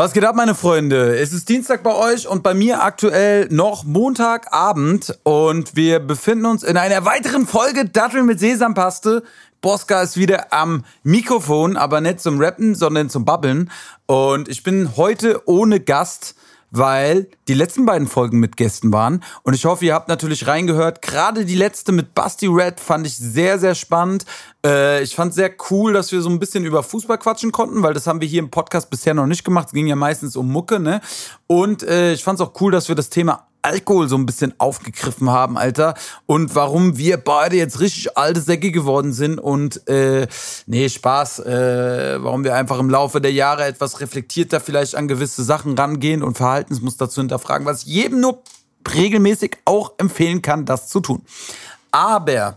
Was geht ab, meine Freunde? Es ist Dienstag bei euch und bei mir aktuell noch Montagabend und wir befinden uns in einer weiteren Folge Datteln mit Sesampaste. Bosca ist wieder am Mikrofon, aber nicht zum Rappen, sondern zum Babbeln. Und ich bin heute ohne Gast weil die letzten beiden Folgen mit Gästen waren. Und ich hoffe, ihr habt natürlich reingehört. Gerade die letzte mit Basti Red fand ich sehr, sehr spannend. Äh, ich fand sehr cool, dass wir so ein bisschen über Fußball quatschen konnten, weil das haben wir hier im Podcast bisher noch nicht gemacht. Es ging ja meistens um Mucke, ne? Und äh, ich fand es auch cool, dass wir das Thema Alkohol so ein bisschen aufgegriffen haben, Alter. Und warum wir beide jetzt richtig alte Säcke geworden sind und äh, nee, Spaß, äh, warum wir einfach im Laufe der Jahre etwas reflektierter vielleicht an gewisse Sachen rangehen und Verhaltensmuster zu hinterfragen, was ich jedem nur regelmäßig auch empfehlen kann, das zu tun. Aber,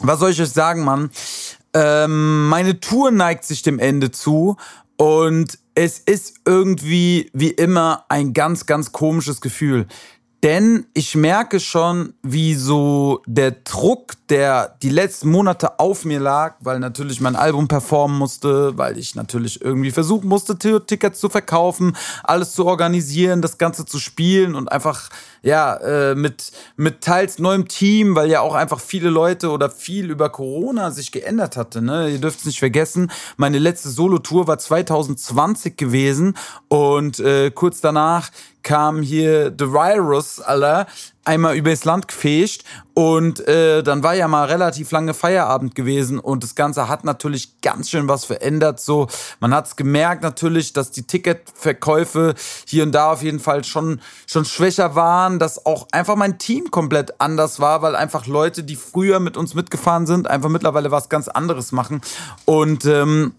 was soll ich euch sagen, Mann? Ähm, meine Tour neigt sich dem Ende zu und es ist irgendwie wie immer ein ganz, ganz komisches Gefühl. Denn ich merke schon, wie so der Druck, der die letzten Monate auf mir lag, weil natürlich mein Album performen musste, weil ich natürlich irgendwie versuchen musste, Tickets zu verkaufen, alles zu organisieren, das Ganze zu spielen und einfach ja, äh, mit, mit teils neuem Team, weil ja auch einfach viele Leute oder viel über Corona sich geändert hatte. Ne? Ihr dürft es nicht vergessen, meine letzte Solo-Tour war 2020 gewesen und äh, kurz danach kam hier The Virus, Alter, einmal übers Land gefegt und äh, dann war ja mal relativ lange Feierabend gewesen und das Ganze hat natürlich ganz schön was verändert. So, man hat es gemerkt natürlich, dass die Ticketverkäufe hier und da auf jeden Fall schon schon schwächer waren, dass auch einfach mein Team komplett anders war, weil einfach Leute, die früher mit uns mitgefahren sind, einfach mittlerweile was ganz anderes machen und ähm,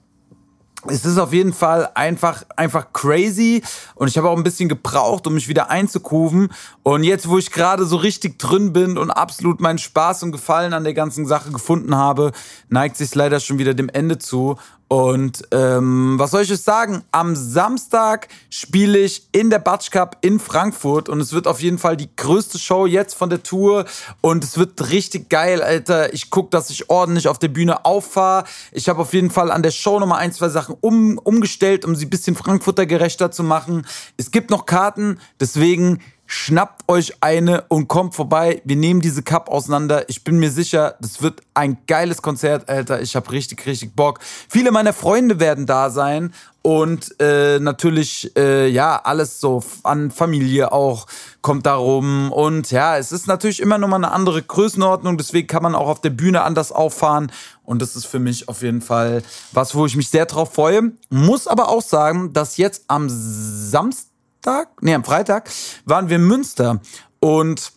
es ist auf jeden Fall einfach, einfach crazy und ich habe auch ein bisschen gebraucht, um mich wieder einzukufen. Und jetzt, wo ich gerade so richtig drin bin und absolut meinen Spaß und Gefallen an der ganzen Sache gefunden habe, neigt sich leider schon wieder dem Ende zu. Und ähm, was soll ich euch sagen? Am Samstag spiele ich in der Batsch Cup in Frankfurt und es wird auf jeden Fall die größte Show jetzt von der Tour und es wird richtig geil, Alter. Ich gucke, dass ich ordentlich auf der Bühne auffahre. Ich habe auf jeden Fall an der Show nochmal ein, zwei Sachen um, umgestellt, um sie ein bisschen Frankfurter gerechter zu machen. Es gibt noch Karten, deswegen Schnappt euch eine und kommt vorbei. Wir nehmen diese Cup auseinander. Ich bin mir sicher, das wird ein geiles Konzert, Alter. Ich habe richtig, richtig Bock. Viele meiner Freunde werden da sein und äh, natürlich, äh, ja, alles so an Familie auch kommt darum. Und ja, es ist natürlich immer nochmal eine andere Größenordnung. Deswegen kann man auch auf der Bühne anders auffahren. Und das ist für mich auf jeden Fall was, wo ich mich sehr drauf freue. Muss aber auch sagen, dass jetzt am Samstag Samstag, nee, am Freitag waren wir in Münster und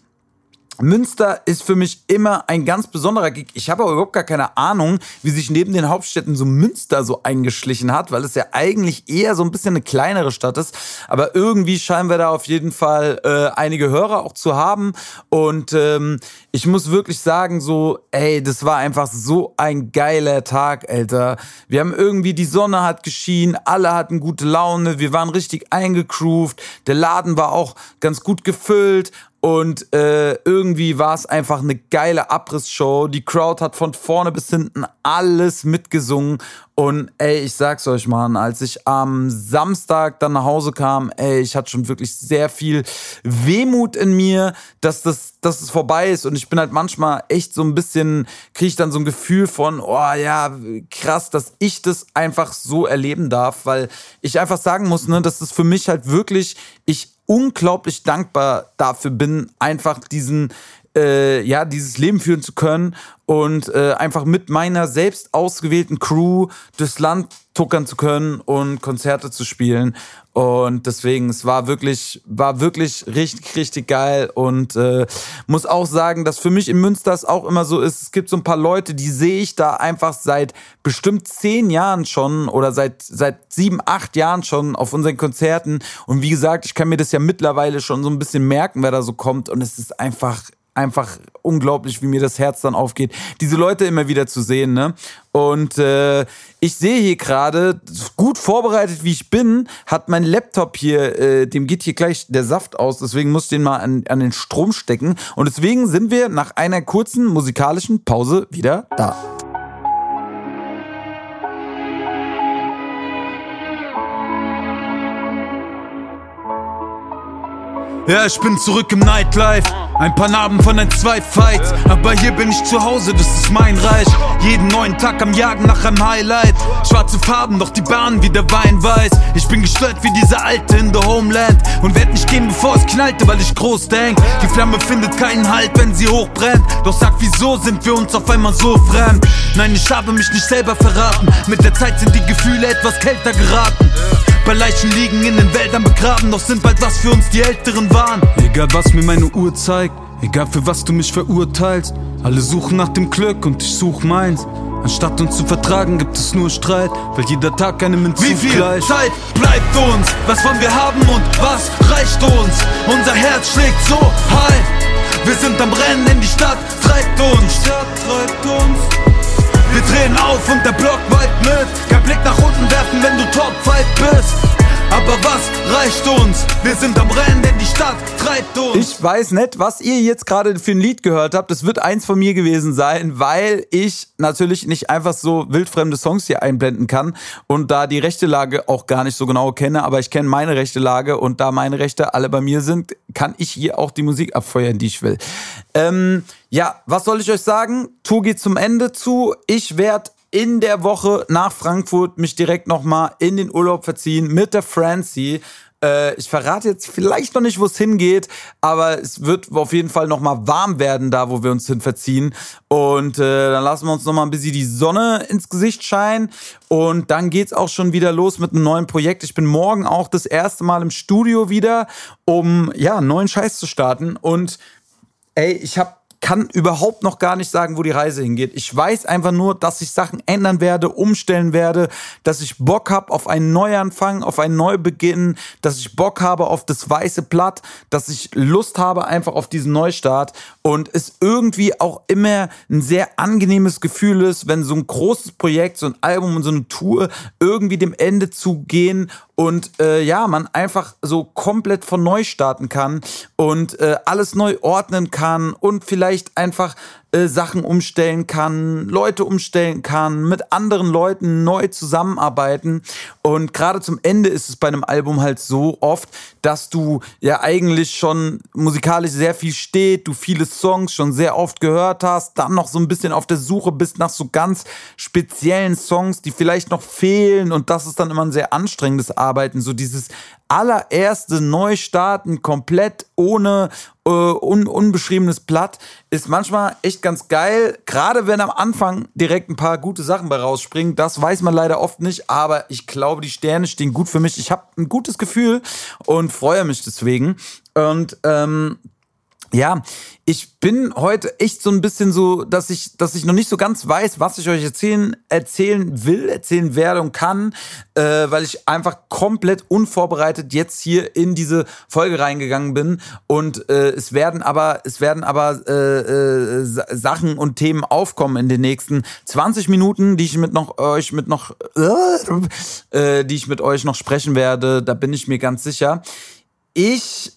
Münster ist für mich immer ein ganz besonderer Gig. Ich habe aber überhaupt gar keine Ahnung, wie sich neben den Hauptstädten so Münster so eingeschlichen hat, weil es ja eigentlich eher so ein bisschen eine kleinere Stadt ist. Aber irgendwie scheinen wir da auf jeden Fall äh, einige Hörer auch zu haben. Und ähm, ich muss wirklich sagen, so, ey, das war einfach so ein geiler Tag, Alter. Wir haben irgendwie, die Sonne hat geschienen, alle hatten gute Laune, wir waren richtig eingegroovt, der Laden war auch ganz gut gefüllt und äh, irgendwie war es einfach eine geile Abrissshow. Die Crowd hat von vorne bis hinten alles mitgesungen. Und ey, ich sag's euch, Mann, als ich am Samstag dann nach Hause kam, ey, ich hatte schon wirklich sehr viel Wehmut in mir, dass das, dass es vorbei ist. Und ich bin halt manchmal echt so ein bisschen, kriege ich dann so ein Gefühl von, oh ja, krass, dass ich das einfach so erleben darf, weil ich einfach sagen muss, ne, dass das für mich halt wirklich, ich unglaublich dankbar dafür bin, einfach diesen äh, ja, dieses Leben führen zu können und äh, einfach mit meiner selbst ausgewählten Crew durchs Land tuckern zu können und Konzerte zu spielen. Und deswegen, es war wirklich, war wirklich richtig, richtig geil. Und äh, muss auch sagen, dass für mich in Münster es auch immer so ist, es gibt so ein paar Leute, die sehe ich da einfach seit bestimmt zehn Jahren schon oder seit, seit sieben, acht Jahren schon auf unseren Konzerten. Und wie gesagt, ich kann mir das ja mittlerweile schon so ein bisschen merken, wer da so kommt. Und es ist einfach einfach unglaublich, wie mir das Herz dann aufgeht, diese Leute immer wieder zu sehen. Ne? Und äh, ich sehe hier gerade, gut vorbereitet wie ich bin, hat mein Laptop hier, äh, dem geht hier gleich der Saft aus, deswegen muss ich den mal an, an den Strom stecken. Und deswegen sind wir nach einer kurzen musikalischen Pause wieder da. Ja, ich bin zurück im Nightlife. Ein paar Narben von ein, zwei Fights. Aber hier bin ich zu Hause, das ist mein Reich. Jeden neuen Tag am Jagen nach einem Highlight. Schwarze Farben, doch die Bahn wie der Wein weiß. Ich bin gestört wie dieser Alte in the Homeland. Und werd nicht gehen, bevor es knallte, weil ich groß denk. Die Flamme findet keinen Halt, wenn sie hochbrennt. Doch sag, wieso sind wir uns auf einmal so fremd? Nein, ich habe mich nicht selber verraten. Mit der Zeit sind die Gefühle etwas kälter geraten. Bei Leichen liegen in den Wäldern begraben, doch sind bald was für uns die Älteren waren. Egal was mir meine Uhr zeigt, egal für was du mich verurteilst. Alle suchen nach dem Glück und ich such meins. Anstatt uns zu vertragen, gibt es nur Streit, weil jeder Tag einem hinzugleicht. Wie viel Zeit bleibt uns? Was wollen wir haben und was reicht uns? Unser Herz schlägt so high. Wir sind am Rennen in die Stadt, treibt uns. Die Stadt treibt uns. Wir drehen auf und der Block weit mit. Kein Blick nach unten werfen, wenn du Top 5 bist. Aber was reicht uns? Wir sind am Rennen, denn die Stadt treibt uns. Ich weiß nicht, was ihr jetzt gerade für ein Lied gehört habt. Das wird eins von mir gewesen sein, weil ich natürlich nicht einfach so wildfremde Songs hier einblenden kann und da die rechte Lage auch gar nicht so genau kenne, aber ich kenne meine rechte Lage und da meine Rechte alle bei mir sind, kann ich hier auch die Musik abfeuern, die ich will. Ähm, ja, was soll ich euch sagen? Tour geht zum Ende zu. Ich werde in der Woche nach Frankfurt mich direkt nochmal in den Urlaub verziehen mit der Francie. Äh, ich verrate jetzt vielleicht noch nicht, wo es hingeht, aber es wird auf jeden Fall nochmal warm werden, da wo wir uns hin verziehen. Und äh, dann lassen wir uns nochmal ein bisschen die Sonne ins Gesicht scheinen. Und dann geht's auch schon wieder los mit einem neuen Projekt. Ich bin morgen auch das erste Mal im Studio wieder, um ja, einen neuen Scheiß zu starten. Und ey, ich habe kann überhaupt noch gar nicht sagen, wo die Reise hingeht. Ich weiß einfach nur, dass ich Sachen ändern werde, umstellen werde, dass ich Bock habe auf einen Neuanfang, auf einen Neubeginn, dass ich Bock habe auf das weiße Blatt, dass ich Lust habe einfach auf diesen Neustart und es irgendwie auch immer ein sehr angenehmes Gefühl ist, wenn so ein großes Projekt, so ein Album und so eine Tour irgendwie dem Ende zu gehen und äh, ja, man einfach so komplett von neu starten kann und äh, alles neu ordnen kann und vielleicht einfach äh, Sachen umstellen kann, Leute umstellen kann, mit anderen Leuten neu zusammenarbeiten. Und gerade zum Ende ist es bei einem Album halt so oft, dass du ja eigentlich schon musikalisch sehr viel steht, du viele Songs schon sehr oft gehört hast, dann noch so ein bisschen auf der Suche bist nach so ganz speziellen Songs, die vielleicht noch fehlen. Und das ist dann immer ein sehr anstrengendes Arbeiten, so dieses allererste Neustarten komplett ohne äh, un unbeschriebenes Blatt ist manchmal echt ganz geil. Gerade wenn am Anfang direkt ein paar gute Sachen bei rausspringen. Das weiß man leider oft nicht, aber ich glaube, die Sterne stehen gut für mich. Ich habe ein gutes Gefühl und freue mich deswegen. Und ähm, ja, ich bin heute echt so ein bisschen so, dass ich, dass ich noch nicht so ganz weiß, was ich euch erzählen, erzählen will, erzählen werde und kann, äh, weil ich einfach komplett unvorbereitet jetzt hier in diese Folge reingegangen bin. Und äh, es werden aber, es werden aber äh, äh, Sachen und Themen aufkommen in den nächsten 20 Minuten, die ich mit noch euch mit noch, äh, die ich mit euch noch sprechen werde. Da bin ich mir ganz sicher. Ich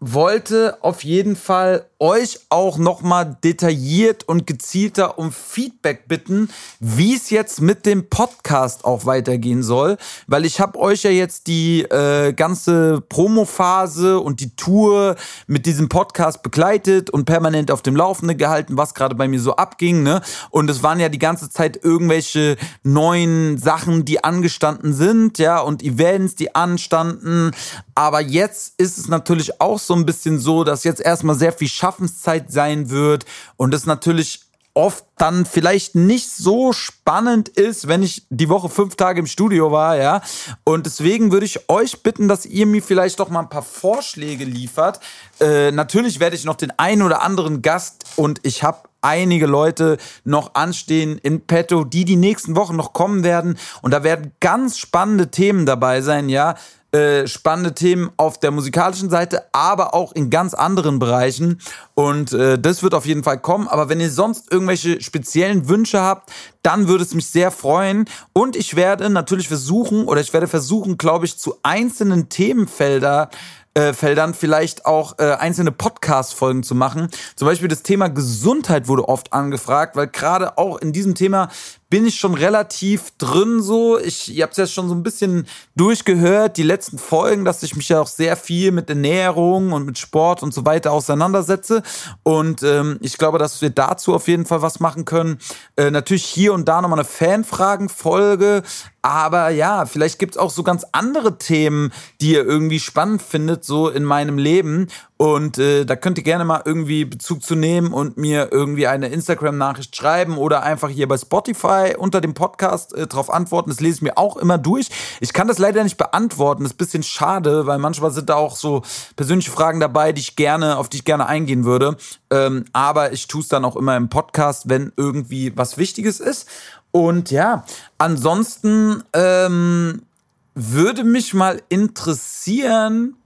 wollte auf jeden Fall euch auch nochmal detailliert und gezielter um Feedback bitten, wie es jetzt mit dem Podcast auch weitergehen soll, weil ich habe euch ja jetzt die äh, ganze Promophase und die Tour mit diesem Podcast begleitet und permanent auf dem Laufenden gehalten, was gerade bei mir so abging, ne? Und es waren ja die ganze Zeit irgendwelche neuen Sachen, die angestanden sind, ja, und Events, die anstanden, aber jetzt ist es natürlich auch so ein bisschen so, dass jetzt erstmal sehr viel Schaffenszeit sein wird und es natürlich oft dann vielleicht nicht so spannend ist, wenn ich die Woche fünf Tage im Studio war, ja. Und deswegen würde ich euch bitten, dass ihr mir vielleicht doch mal ein paar Vorschläge liefert. Äh, natürlich werde ich noch den einen oder anderen Gast und ich habe einige Leute noch anstehen in petto, die die nächsten Wochen noch kommen werden. Und da werden ganz spannende Themen dabei sein, ja. Äh, spannende Themen auf der musikalischen Seite, aber auch in ganz anderen Bereichen. Und äh, das wird auf jeden Fall kommen. Aber wenn ihr sonst irgendwelche speziellen Wünsche habt, dann würde es mich sehr freuen. Und ich werde natürlich versuchen, oder ich werde versuchen, glaube ich, zu einzelnen Themenfelder äh, Feldern vielleicht auch äh, einzelne Podcast-Folgen zu machen. Zum Beispiel das Thema Gesundheit wurde oft angefragt, weil gerade auch in diesem Thema bin ich schon relativ drin so. Ich, ihr habt es ja schon so ein bisschen durchgehört, die letzten Folgen, dass ich mich ja auch sehr viel mit Ernährung und mit Sport und so weiter auseinandersetze. Und ähm, ich glaube, dass wir dazu auf jeden Fall was machen können. Äh, natürlich hier und da nochmal eine Fanfragen-Folge. Aber ja, vielleicht gibt es auch so ganz andere Themen, die ihr irgendwie spannend findet, so in meinem Leben. Und äh, da könnt ihr gerne mal irgendwie Bezug zu nehmen und mir irgendwie eine Instagram-Nachricht schreiben oder einfach hier bei Spotify unter dem Podcast äh, drauf antworten. Das lese ich mir auch immer durch. Ich kann das leider nicht beantworten. Das ist ein bisschen schade, weil manchmal sind da auch so persönliche Fragen dabei, die ich gerne, auf die ich gerne eingehen würde. Ähm, aber ich tue es dann auch immer im Podcast, wenn irgendwie was Wichtiges ist. Und ja, ansonsten ähm, würde mich mal interessieren,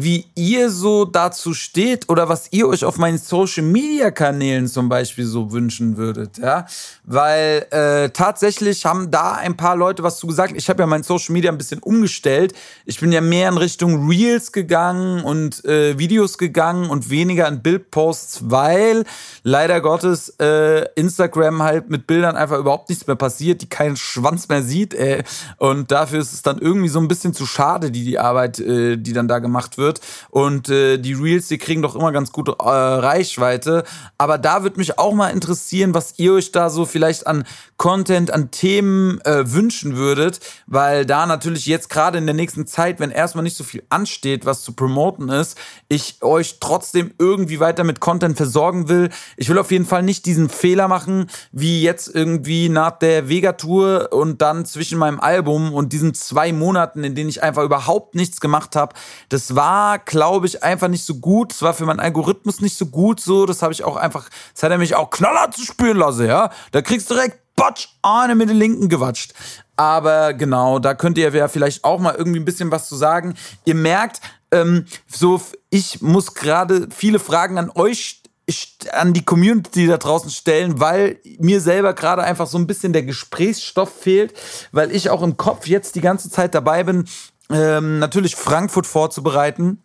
wie ihr so dazu steht oder was ihr euch auf meinen Social Media Kanälen zum Beispiel so wünschen würdet, ja, weil äh, tatsächlich haben da ein paar Leute was zu gesagt. Ich habe ja mein Social Media ein bisschen umgestellt. Ich bin ja mehr in Richtung Reels gegangen und äh, Videos gegangen und weniger in Bildposts, weil leider Gottes äh, Instagram halt mit Bildern einfach überhaupt nichts mehr passiert, die keinen Schwanz mehr sieht, ey. und dafür ist es dann irgendwie so ein bisschen zu schade, die die Arbeit, äh, die dann da gemacht wird wird. Und äh, die Reels, die kriegen doch immer ganz gute äh, Reichweite. Aber da würde mich auch mal interessieren, was ihr euch da so vielleicht an Content, an Themen äh, wünschen würdet. Weil da natürlich jetzt gerade in der nächsten Zeit, wenn erstmal nicht so viel ansteht, was zu promoten ist, ich euch trotzdem irgendwie weiter mit Content versorgen will. Ich will auf jeden Fall nicht diesen Fehler machen, wie jetzt irgendwie nach der Vega-Tour und dann zwischen meinem Album und diesen zwei Monaten, in denen ich einfach überhaupt nichts gemacht habe. Das war war, glaube ich, einfach nicht so gut. Es war für meinen Algorithmus nicht so gut so. Das habe ich auch einfach, das hat er mich auch knallhart zu spüren lassen, ja. Da kriegst du direkt Batsch, eine mit den Linken gewatscht. Aber genau, da könnt ihr ja vielleicht auch mal irgendwie ein bisschen was zu sagen. Ihr merkt, ähm, so, ich muss gerade viele Fragen an euch an die Community da draußen stellen, weil mir selber gerade einfach so ein bisschen der Gesprächsstoff fehlt, weil ich auch im Kopf jetzt die ganze Zeit dabei bin, ähm, natürlich Frankfurt vorzubereiten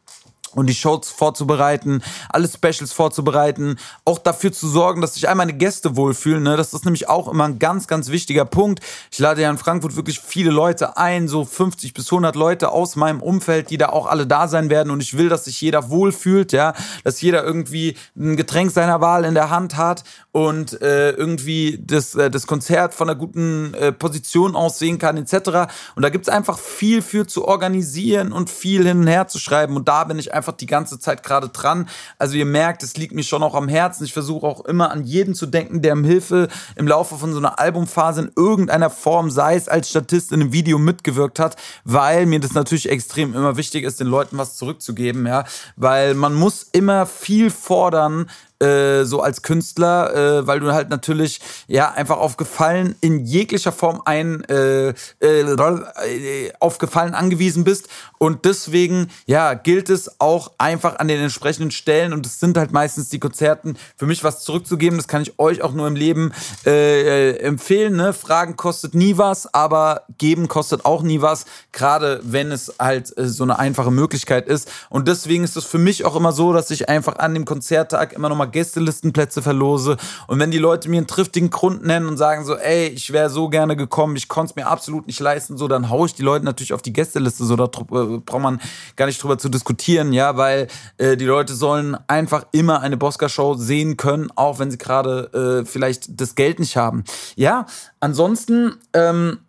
und die Shows vorzubereiten, alle Specials vorzubereiten, auch dafür zu sorgen, dass sich all meine Gäste wohlfühlen. Ne? Das ist nämlich auch immer ein ganz, ganz wichtiger Punkt. Ich lade ja in Frankfurt wirklich viele Leute ein, so 50 bis 100 Leute aus meinem Umfeld, die da auch alle da sein werden. Und ich will, dass sich jeder wohlfühlt, ja, dass jeder irgendwie ein Getränk seiner Wahl in der Hand hat und äh, irgendwie das, äh, das Konzert von einer guten äh, Position aussehen kann, etc. Und da gibt's einfach viel für zu organisieren und viel hin und her zu schreiben. Und da bin ich einfach die ganze Zeit gerade dran. Also ihr merkt, es liegt mir schon auch am Herzen. Ich versuche auch immer an jeden zu denken, der im Hilfe im Laufe von so einer Albumphase in irgendeiner Form, sei es als Statist in einem Video mitgewirkt hat, weil mir das natürlich extrem immer wichtig ist, den Leuten was zurückzugeben, ja, weil man muss immer viel fordern, äh, so als Künstler, äh, weil du halt natürlich ja einfach auf Gefallen in jeglicher Form ein äh, äh, auf Gefallen angewiesen bist und deswegen ja gilt es auch einfach an den entsprechenden Stellen und es sind halt meistens die Konzerten für mich was zurückzugeben. Das kann ich euch auch nur im Leben äh, äh, empfehlen. Ne? Fragen kostet nie was, aber geben kostet auch nie was. Gerade wenn es halt so eine einfache Möglichkeit ist und deswegen ist es für mich auch immer so, dass ich einfach an dem Konzerttag immer noch mal Gästelistenplätze verlose. Und wenn die Leute mir einen triftigen Grund nennen und sagen so, ey, ich wäre so gerne gekommen, ich konnte es mir absolut nicht leisten, so, dann haue ich die Leute natürlich auf die Gästeliste. So, da äh, braucht man gar nicht drüber zu diskutieren, ja, weil äh, die Leute sollen einfach immer eine Bosca-Show sehen können, auch wenn sie gerade äh, vielleicht das Geld nicht haben. Ja, ansonsten, ähm,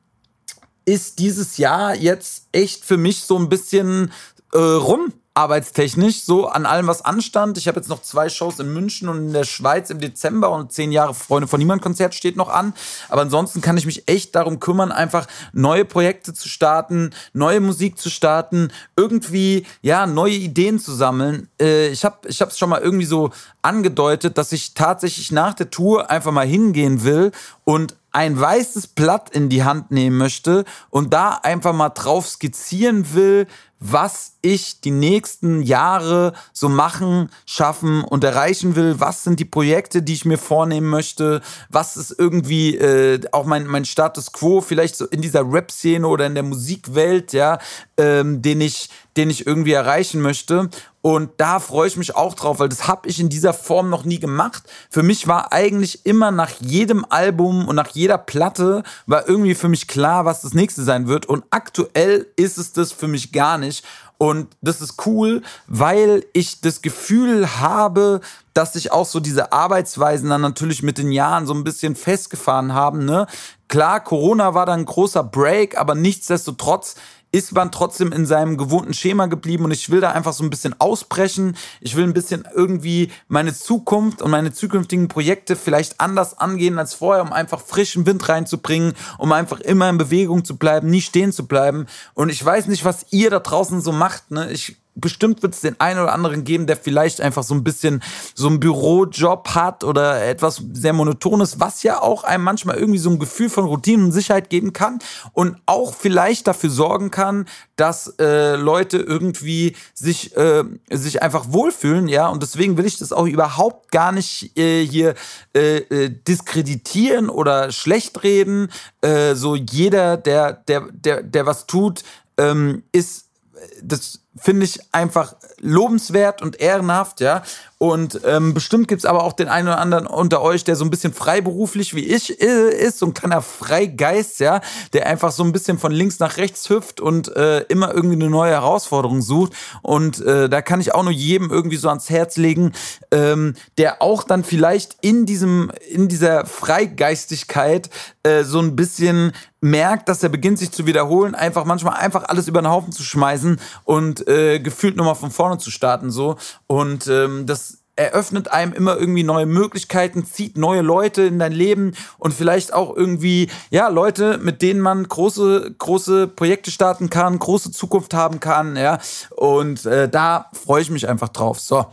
ist dieses Jahr jetzt echt für mich so ein bisschen äh, rum arbeitstechnisch so an allem, was anstand. Ich habe jetzt noch zwei Shows in München und in der Schweiz im Dezember und zehn Jahre Freunde von Niemand Konzert steht noch an. Aber ansonsten kann ich mich echt darum kümmern, einfach neue Projekte zu starten, neue Musik zu starten, irgendwie ja neue Ideen zu sammeln. Äh, ich habe ich es schon mal irgendwie so angedeutet, dass ich tatsächlich nach der Tour einfach mal hingehen will und ein weißes Blatt in die Hand nehmen möchte und da einfach mal drauf skizzieren will, was ich die nächsten Jahre so machen, schaffen und erreichen will. Was sind die Projekte, die ich mir vornehmen möchte? Was ist irgendwie äh, auch mein, mein Status quo, vielleicht so in dieser Rap-Szene oder in der Musikwelt, ja, ähm, den ich, den ich irgendwie erreichen möchte. Und da freue ich mich auch drauf, weil das habe ich in dieser Form noch nie gemacht. Für mich war eigentlich immer nach jedem Album und nach jeder Platte war irgendwie für mich klar, was das nächste sein wird. Und aktuell ist es das für mich gar nicht. Und das ist cool, weil ich das Gefühl habe, dass sich auch so diese Arbeitsweisen dann natürlich mit den Jahren so ein bisschen festgefahren haben. Ne? Klar, Corona war dann ein großer Break, aber nichtsdestotrotz ist man trotzdem in seinem gewohnten Schema geblieben und ich will da einfach so ein bisschen ausbrechen. Ich will ein bisschen irgendwie meine Zukunft und meine zukünftigen Projekte vielleicht anders angehen als vorher, um einfach frischen Wind reinzubringen, um einfach immer in Bewegung zu bleiben, nie stehen zu bleiben. Und ich weiß nicht, was ihr da draußen so macht. Ne? Ich bestimmt wird es den einen oder anderen geben, der vielleicht einfach so ein bisschen so einen Bürojob hat oder etwas sehr monotones, was ja auch einem manchmal irgendwie so ein Gefühl von Routine und Sicherheit geben kann und auch vielleicht dafür sorgen kann, dass äh, Leute irgendwie sich äh, sich einfach wohlfühlen, ja. Und deswegen will ich das auch überhaupt gar nicht äh, hier äh, äh, diskreditieren oder schlecht reden. Äh, so jeder, der der der der was tut, ähm, ist das finde ich einfach lobenswert und ehrenhaft, ja. Und ähm, bestimmt gibt's aber auch den einen oder anderen unter euch, der so ein bisschen freiberuflich wie ich äh, ist, so ein kleiner Freigeist, ja, der einfach so ein bisschen von links nach rechts hüpft und äh, immer irgendwie eine neue Herausforderung sucht. Und äh, da kann ich auch nur jedem irgendwie so ans Herz legen, ähm, der auch dann vielleicht in diesem, in dieser Freigeistigkeit äh, so ein bisschen merkt, dass er beginnt sich zu wiederholen, einfach manchmal einfach alles über den Haufen zu schmeißen und äh, gefühlt nochmal von vorne zu starten so und ähm, das eröffnet einem immer irgendwie neue Möglichkeiten, zieht neue Leute in dein Leben und vielleicht auch irgendwie, ja, Leute, mit denen man große, große Projekte starten kann, große Zukunft haben kann, ja. Und äh, da freue ich mich einfach drauf. So.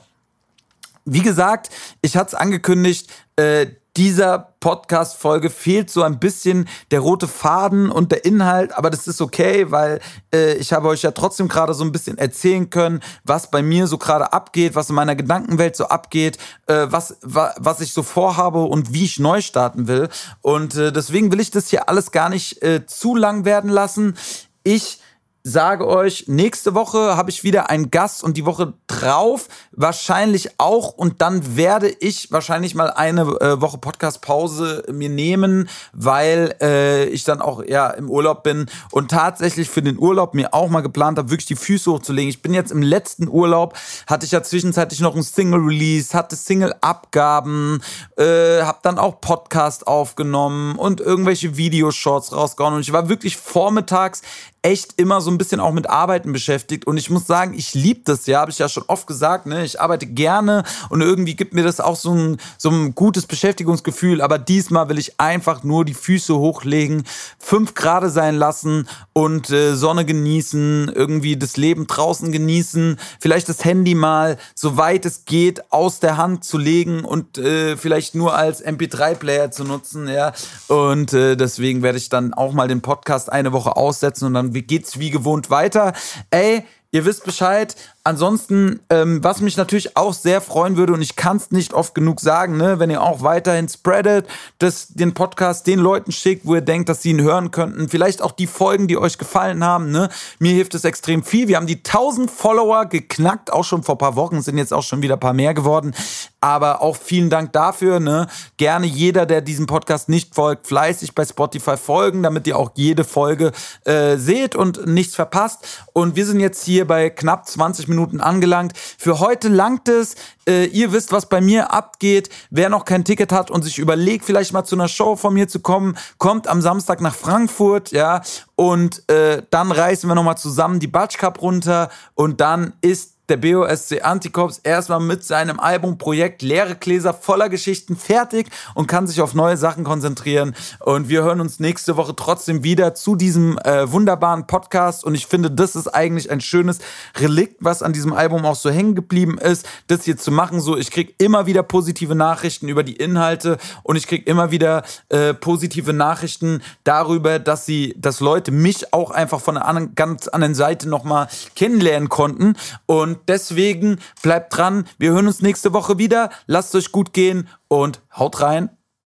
Wie gesagt, ich hatte es angekündigt, äh, dieser Podcast-Folge fehlt so ein bisschen der rote Faden und der Inhalt, aber das ist okay, weil äh, ich habe euch ja trotzdem gerade so ein bisschen erzählen können, was bei mir so gerade abgeht, was in meiner Gedankenwelt so abgeht, äh, was, wa, was ich so vorhabe und wie ich neu starten will. Und äh, deswegen will ich das hier alles gar nicht äh, zu lang werden lassen. Ich sage euch, nächste Woche habe ich wieder einen Gast und die Woche drauf wahrscheinlich auch und dann werde ich wahrscheinlich mal eine äh, Woche Podcast-Pause mir nehmen, weil äh, ich dann auch ja im Urlaub bin und tatsächlich für den Urlaub mir auch mal geplant habe, wirklich die Füße hochzulegen. Ich bin jetzt im letzten Urlaub, hatte ich ja zwischenzeitlich noch ein Single-Release, hatte Single-Abgaben, äh, habe dann auch Podcast aufgenommen und irgendwelche Videoshorts rausgehauen und ich war wirklich vormittags echt immer so ein bisschen auch mit Arbeiten beschäftigt. Und ich muss sagen, ich liebe das ja, habe ich ja schon oft gesagt. Ne? Ich arbeite gerne und irgendwie gibt mir das auch so ein, so ein gutes Beschäftigungsgefühl. Aber diesmal will ich einfach nur die Füße hochlegen, fünf Grad sein lassen und äh, Sonne genießen, irgendwie das Leben draußen genießen, vielleicht das Handy mal, soweit es geht, aus der Hand zu legen und äh, vielleicht nur als MP3-Player zu nutzen. Ja? Und äh, deswegen werde ich dann auch mal den Podcast eine Woche aussetzen und dann geht's wie gewohnt weiter. Ey, ihr wisst Bescheid. Ansonsten, ähm, was mich natürlich auch sehr freuen würde, und ich kann es nicht oft genug sagen, ne, wenn ihr auch weiterhin spreadet, dass den Podcast den Leuten schickt, wo ihr denkt, dass sie ihn hören könnten. Vielleicht auch die Folgen, die euch gefallen haben. Ne? Mir hilft es extrem viel. Wir haben die 1000 Follower geknackt, auch schon vor paar Wochen, sind jetzt auch schon wieder ein paar mehr geworden. Aber auch vielen Dank dafür. Ne? Gerne jeder, der diesem Podcast nicht folgt, fleißig bei Spotify folgen, damit ihr auch jede Folge äh, seht und nichts verpasst. Und wir sind jetzt hier bei knapp 20 Minuten angelangt. Für heute langt es. Äh, ihr wisst, was bei mir abgeht. Wer noch kein Ticket hat und sich überlegt, vielleicht mal zu einer Show von mir zu kommen, kommt am Samstag nach Frankfurt, ja. Und äh, dann reißen wir nochmal zusammen die Batsch Cup runter und dann ist der BOSC Antikorps erstmal mit seinem Albumprojekt Leere Gläser voller Geschichten fertig und kann sich auf neue Sachen konzentrieren. Und wir hören uns nächste Woche trotzdem wieder zu diesem äh, wunderbaren Podcast. Und ich finde, das ist eigentlich ein schönes Relikt, was an diesem Album auch so hängen geblieben ist, das hier zu machen. So, ich kriege immer wieder positive Nachrichten über die Inhalte und ich kriege immer wieder äh, positive Nachrichten darüber, dass sie, dass Leute mich auch einfach von einer anderen, ganz anderen Seite nochmal kennenlernen konnten. Und deswegen bleibt dran. Wir hören uns nächste Woche wieder. Lasst euch gut gehen und haut rein.